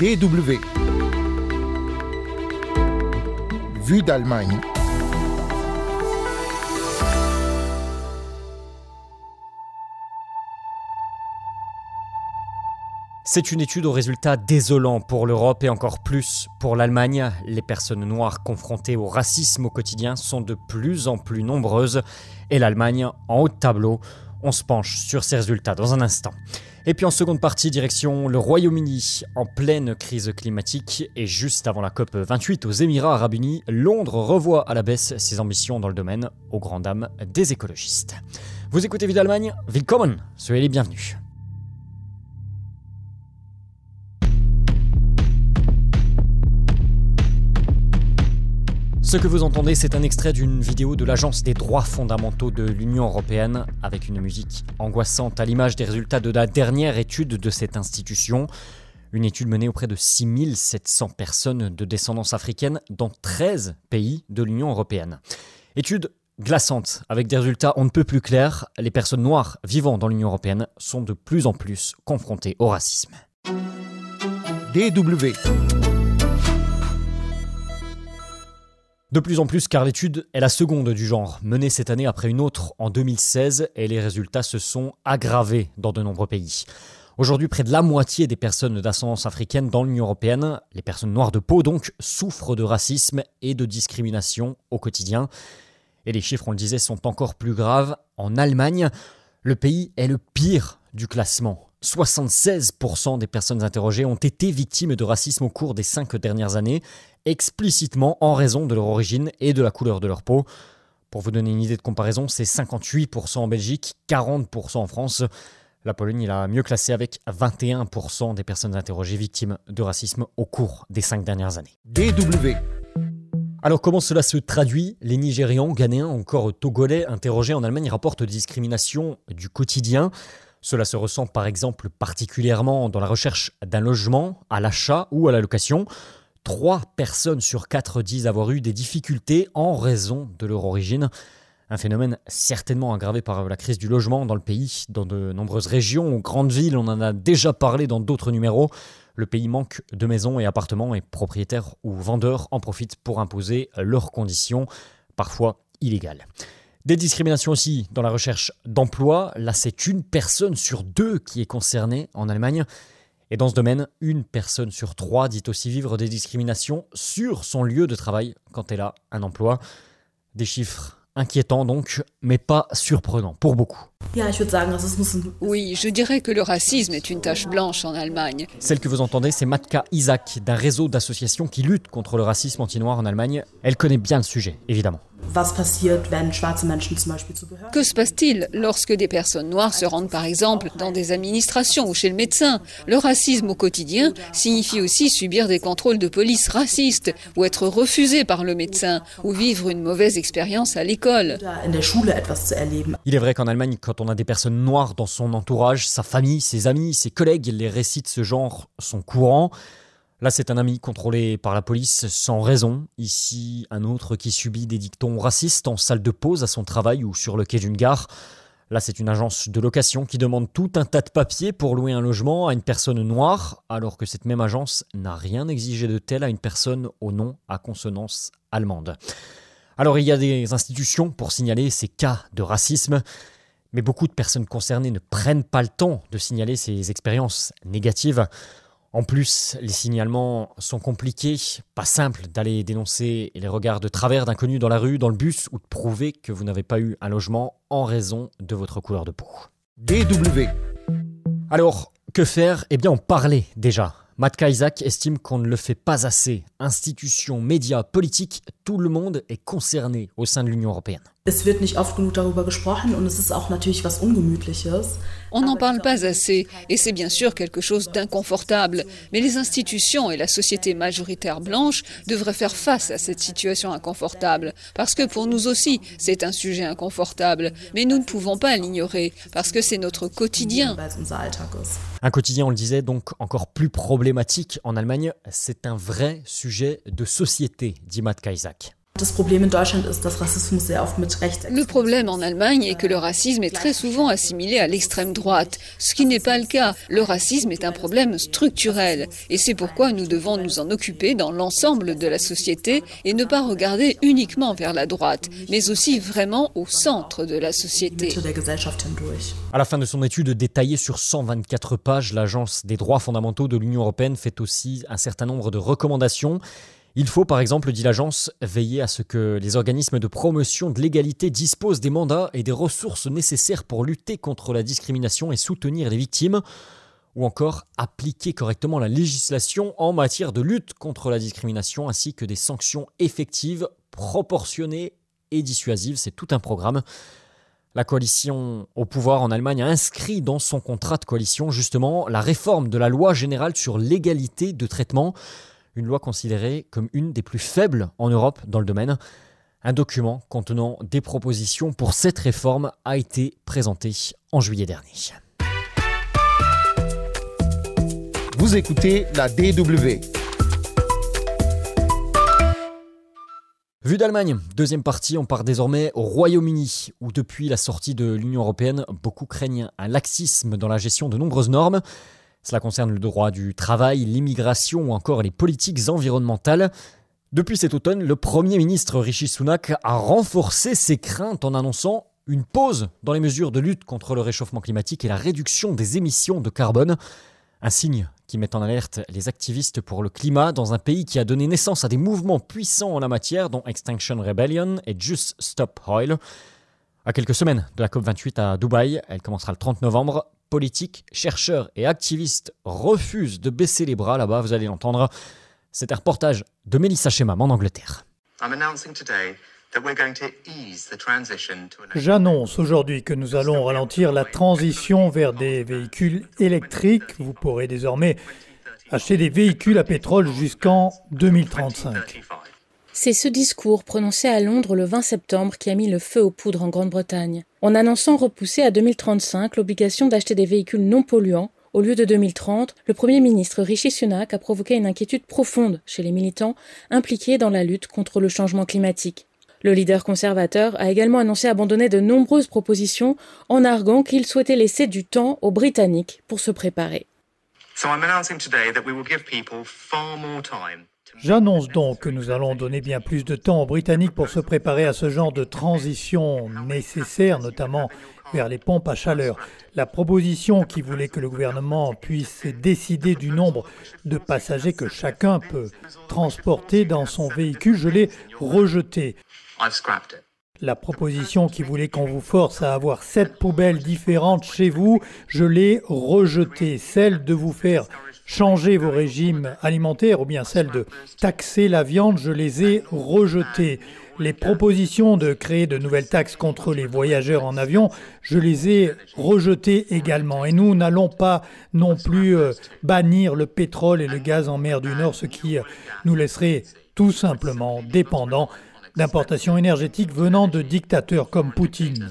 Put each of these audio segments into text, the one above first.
DW. Vue d'Allemagne. C'est une étude aux résultats désolants pour l'Europe et encore plus pour l'Allemagne. Les personnes noires confrontées au racisme au quotidien sont de plus en plus nombreuses et l'Allemagne en haut de tableau. On se penche sur ces résultats dans un instant. Et puis en seconde partie, direction le Royaume-Uni, en pleine crise climatique et juste avant la COP 28 aux Émirats arabes unis, Londres revoit à la baisse ses ambitions dans le domaine aux grandes dames des écologistes. Vous écoutez Vie d'Allemagne Willkommen, soyez les bienvenus. Ce que vous entendez, c'est un extrait d'une vidéo de l'Agence des droits fondamentaux de l'Union européenne, avec une musique angoissante à l'image des résultats de la dernière étude de cette institution. Une étude menée auprès de 6700 personnes de descendance africaine dans 13 pays de l'Union européenne. Étude glaçante, avec des résultats on ne peut plus clairs. Les personnes noires vivant dans l'Union européenne sont de plus en plus confrontées au racisme. DW. De plus en plus, car l'étude est la seconde du genre, menée cette année après une autre en 2016, et les résultats se sont aggravés dans de nombreux pays. Aujourd'hui, près de la moitié des personnes d'ascendance africaine dans l'Union européenne, les personnes noires de peau donc, souffrent de racisme et de discrimination au quotidien. Et les chiffres, on le disait, sont encore plus graves. En Allemagne, le pays est le pire du classement. 76% des personnes interrogées ont été victimes de racisme au cours des cinq dernières années, explicitement en raison de leur origine et de la couleur de leur peau. Pour vous donner une idée de comparaison, c'est 58% en Belgique, 40% en France. La Pologne est la mieux classée avec 21% des personnes interrogées victimes de racisme au cours des cinq dernières années. DW. Alors comment cela se traduit? Les Nigérians, Ghanéens, encore Togolais interrogés en Allemagne rapportent des discriminations du quotidien. Cela se ressent par exemple particulièrement dans la recherche d'un logement, à l'achat ou à la location. Trois personnes sur quatre disent avoir eu des difficultés en raison de leur origine. Un phénomène certainement aggravé par la crise du logement dans le pays, dans de nombreuses régions ou grandes villes, on en a déjà parlé dans d'autres numéros. Le pays manque de maisons et appartements et propriétaires ou vendeurs en profitent pour imposer leurs conditions, parfois illégales. Des discriminations aussi dans la recherche d'emploi. Là, c'est une personne sur deux qui est concernée en Allemagne. Et dans ce domaine, une personne sur trois dit aussi vivre des discriminations sur son lieu de travail quand elle a un emploi. Des chiffres inquiétants donc, mais pas surprenants pour beaucoup. Oui, je dirais que le racisme est une tache blanche en Allemagne. Celle que vous entendez, c'est Matka Isaac, d'un réseau d'associations qui luttent contre le racisme anti-noir en Allemagne. Elle connaît bien le sujet, évidemment. Que se passe-t-il lorsque des personnes noires se rendent par exemple dans des administrations ou chez le médecin? Le racisme au quotidien signifie aussi subir des contrôles de police racistes ou être refusé par le médecin ou vivre une mauvaise expérience à l'école. Il est vrai qu'en Allemagne, quand on a des personnes noires dans son entourage, sa famille, ses amis, ses collègues, les récits de ce genre sont courants. Là, c'est un ami contrôlé par la police sans raison. Ici, un autre qui subit des dictons racistes en salle de pause à son travail ou sur le quai d'une gare. Là, c'est une agence de location qui demande tout un tas de papiers pour louer un logement à une personne noire, alors que cette même agence n'a rien exigé de tel à une personne au nom à consonance allemande. Alors, il y a des institutions pour signaler ces cas de racisme, mais beaucoup de personnes concernées ne prennent pas le temps de signaler ces expériences négatives. En plus, les signalements sont compliqués, pas simple d'aller dénoncer les regards de travers d'inconnus dans la rue, dans le bus, ou de prouver que vous n'avez pas eu un logement en raison de votre couleur de peau. DW. Alors, que faire? Eh bien, en parler déjà. Matka Isaac estime qu'on ne le fait pas assez. Institutions, médias, politiques, tout le monde est concerné au sein de l'Union européenne. On n'en parle pas assez et c'est bien sûr quelque chose d'inconfortable. Mais les institutions et la société majoritaire blanche devraient faire face à cette situation inconfortable. Parce que pour nous aussi, c'est un sujet inconfortable. Mais nous ne pouvons pas l'ignorer parce que c'est notre quotidien. Un quotidien, on le disait, donc encore plus problématique en Allemagne. C'est un vrai sujet de société, dit Matt Isaac. Le problème en Allemagne est que le racisme est très souvent assimilé à l'extrême droite, ce qui n'est pas le cas. Le racisme est un problème structurel et c'est pourquoi nous devons nous en occuper dans l'ensemble de la société et ne pas regarder uniquement vers la droite, mais aussi vraiment au centre de la société. À la fin de son étude détaillée sur 124 pages, l'Agence des droits fondamentaux de l'Union européenne fait aussi un certain nombre de recommandations. Il faut, par exemple, dit l'agence, veiller à ce que les organismes de promotion de l'égalité disposent des mandats et des ressources nécessaires pour lutter contre la discrimination et soutenir les victimes, ou encore appliquer correctement la législation en matière de lutte contre la discrimination, ainsi que des sanctions effectives, proportionnées et dissuasives. C'est tout un programme. La coalition au pouvoir en Allemagne a inscrit dans son contrat de coalition justement la réforme de la loi générale sur l'égalité de traitement une loi considérée comme une des plus faibles en Europe dans le domaine. Un document contenant des propositions pour cette réforme a été présenté en juillet dernier. Vous écoutez la DW. Vue d'Allemagne, deuxième partie, on part désormais au Royaume-Uni, où depuis la sortie de l'Union européenne, beaucoup craignent un laxisme dans la gestion de nombreuses normes. Cela concerne le droit du travail, l'immigration ou encore les politiques environnementales. Depuis cet automne, le Premier ministre Rishi Sunak a renforcé ses craintes en annonçant une pause dans les mesures de lutte contre le réchauffement climatique et la réduction des émissions de carbone. Un signe qui met en alerte les activistes pour le climat dans un pays qui a donné naissance à des mouvements puissants en la matière, dont Extinction Rebellion et Just Stop Oil. À quelques semaines de la COP28 à Dubaï, elle commencera le 30 novembre, politiques, chercheurs et activistes refusent de baisser les bras là-bas, vous allez l'entendre. C'est un reportage de Melissa Shemam en Angleterre. J'annonce aujourd'hui que nous allons ralentir la transition vers des véhicules électriques. Vous pourrez désormais acheter des véhicules à pétrole jusqu'en 2035. C'est ce discours prononcé à Londres le 20 septembre qui a mis le feu aux poudres en Grande-Bretagne, en annonçant repousser à 2035 l'obligation d'acheter des véhicules non polluants. Au lieu de 2030, le Premier ministre Rishi Sunak a provoqué une inquiétude profonde chez les militants impliqués dans la lutte contre le changement climatique. Le leader conservateur a également annoncé abandonner de nombreuses propositions en arguant qu'il souhaitait laisser du temps aux Britanniques pour se préparer. J'annonce donc que nous allons donner bien plus de temps aux Britanniques pour se préparer à ce genre de transition nécessaire, notamment vers les pompes à chaleur. La proposition qui voulait que le gouvernement puisse décider du nombre de passagers que chacun peut transporter dans son véhicule, je l'ai rejetée. La proposition qui voulait qu'on vous force à avoir sept poubelles différentes chez vous, je l'ai rejetée. Celle de vous faire changer vos régimes alimentaires ou bien celle de taxer la viande, je les ai rejetées. Les propositions de créer de nouvelles taxes contre les voyageurs en avion, je les ai rejetées également. Et nous n'allons pas non plus euh, bannir le pétrole et le gaz en mer du Nord, ce qui euh, nous laisserait tout simplement dépendants d'importations énergétiques venant de dictateurs comme Poutine.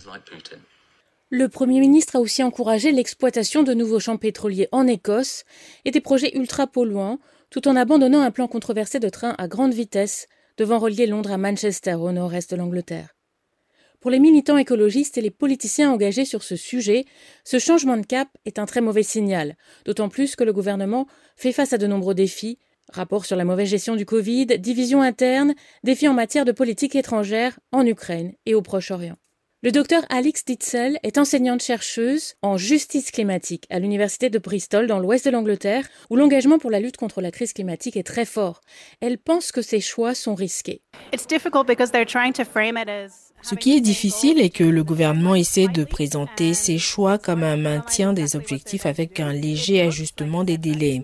Le Premier ministre a aussi encouragé l'exploitation de nouveaux champs pétroliers en Écosse et des projets ultra polluants, tout en abandonnant un plan controversé de train à grande vitesse devant relier Londres à Manchester au nord-est de l'Angleterre. Pour les militants écologistes et les politiciens engagés sur ce sujet, ce changement de cap est un très mauvais signal, d'autant plus que le gouvernement fait face à de nombreux défis, rapports sur la mauvaise gestion du Covid, divisions internes, défis en matière de politique étrangère en Ukraine et au Proche-Orient. Le docteur Alix Ditzel est enseignante-chercheuse en justice climatique à l'université de Bristol dans l'ouest de l'Angleterre, où l'engagement pour la lutte contre la crise climatique est très fort. Elle pense que ces choix sont risqués. Ce qui est difficile est que le gouvernement essaie de présenter ses choix comme un maintien des objectifs avec un léger ajustement des délais.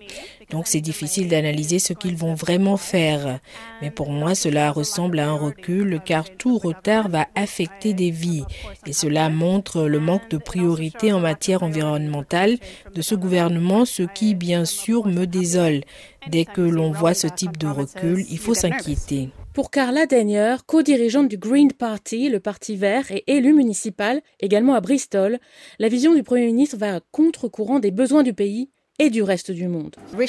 Donc c'est difficile d'analyser ce qu'ils vont vraiment faire. Mais pour moi, cela ressemble à un recul car tout retard va affecter des vies. Et cela montre le manque de priorité en matière environnementale de ce gouvernement, ce qui bien sûr me désole. Dès que l'on voit ce type de recul, il faut s'inquiéter. Pour Carla Denier, co-dirigeante du Green Party, le parti vert, et élue municipale, également à Bristol, la vision du Premier ministre va à contre-courant des besoins du pays et du reste du monde. Le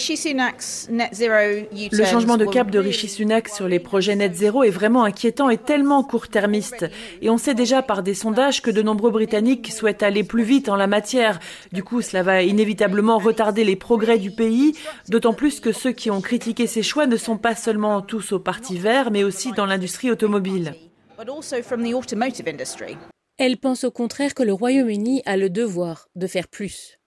changement de cap de Rishi Sunak sur les projets net zéro est vraiment inquiétant et tellement court-termiste. Et on sait déjà par des sondages que de nombreux Britanniques souhaitent aller plus vite en la matière. Du coup, cela va inévitablement retarder les progrès du pays, d'autant plus que ceux qui ont critiqué ces choix ne sont pas seulement tous au Parti vert, mais aussi dans l'industrie automobile. Elle pense au contraire que le Royaume-Uni a le devoir de faire plus.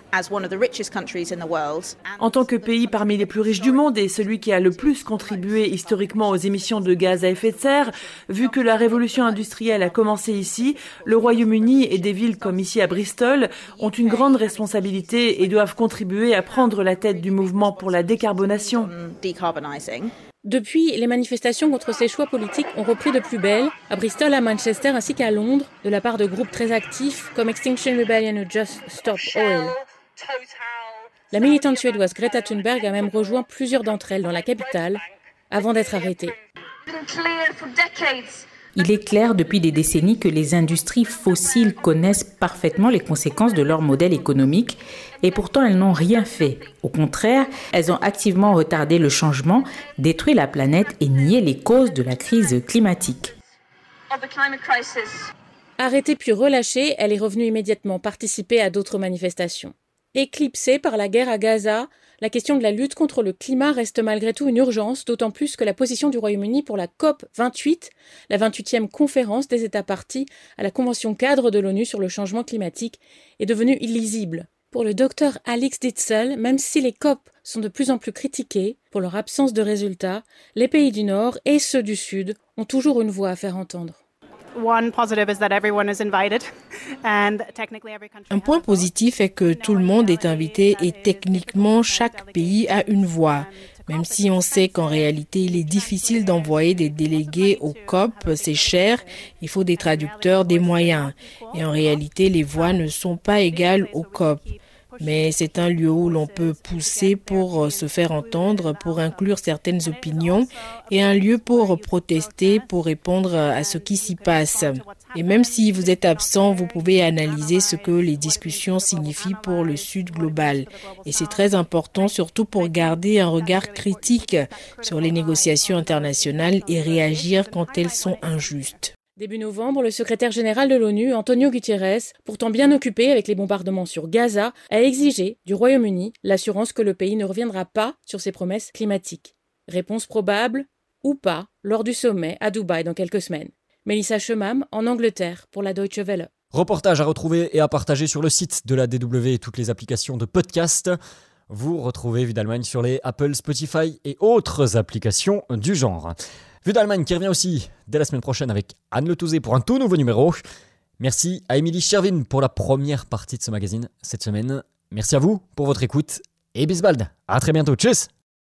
En tant que pays parmi les plus riches du monde et celui qui a le plus contribué historiquement aux émissions de gaz à effet de serre, vu que la révolution industrielle a commencé ici, le Royaume-Uni et des villes comme ici à Bristol ont une grande responsabilité et doivent contribuer à prendre la tête du mouvement pour la décarbonation. Depuis, les manifestations contre ces choix politiques ont repris de plus belle, à Bristol, à Manchester ainsi qu'à Londres, de la part de groupes très actifs comme Extinction Rebellion ou Just Stop Oil. La militante suédoise Greta Thunberg a même rejoint plusieurs d'entre elles dans la capitale avant d'être arrêtée. Il est clair depuis des décennies que les industries fossiles connaissent parfaitement les conséquences de leur modèle économique et pourtant elles n'ont rien fait. Au contraire, elles ont activement retardé le changement, détruit la planète et nié les causes de la crise climatique. Arrêtée puis relâchée, elle est revenue immédiatement participer à d'autres manifestations. Éclipsée par la guerre à Gaza, la question de la lutte contre le climat reste malgré tout une urgence, d'autant plus que la position du Royaume-Uni pour la COP 28, la 28e conférence des États partis à la Convention cadre de l'ONU sur le changement climatique, est devenue illisible. Pour le docteur Alex Ditzel, même si les COP sont de plus en plus critiqués pour leur absence de résultats, les pays du Nord et ceux du Sud ont toujours une voix à faire entendre. Un point positif est que tout le monde est invité et techniquement chaque pays a une voix. Même si on sait qu'en réalité il est difficile d'envoyer des délégués au COP, c'est cher, il faut des traducteurs, des moyens. Et en réalité les voix ne sont pas égales au COP mais c'est un lieu où l'on peut pousser pour euh, se faire entendre, pour inclure certaines opinions, et un lieu pour protester, pour répondre à ce qui s'y passe. Et même si vous êtes absent, vous pouvez analyser ce que les discussions signifient pour le Sud global. Et c'est très important, surtout pour garder un regard critique sur les négociations internationales et réagir quand elles sont injustes. Début novembre, le secrétaire général de l'ONU, Antonio Gutiérrez, pourtant bien occupé avec les bombardements sur Gaza, a exigé du Royaume-Uni l'assurance que le pays ne reviendra pas sur ses promesses climatiques. Réponse probable ou pas lors du sommet à Dubaï dans quelques semaines. Mélissa Chemam en Angleterre pour la Deutsche Welle. Reportage à retrouver et à partager sur le site de la DW et toutes les applications de podcast. Vous retrouvez Vue d'Allemagne sur les Apple, Spotify et autres applications du genre. Vue d'Allemagne qui revient aussi dès la semaine prochaine avec Anne Le pour un tout nouveau numéro. Merci à Émilie Chervin pour la première partie de ce magazine cette semaine. Merci à vous pour votre écoute et bisbald. À très bientôt. Tchuss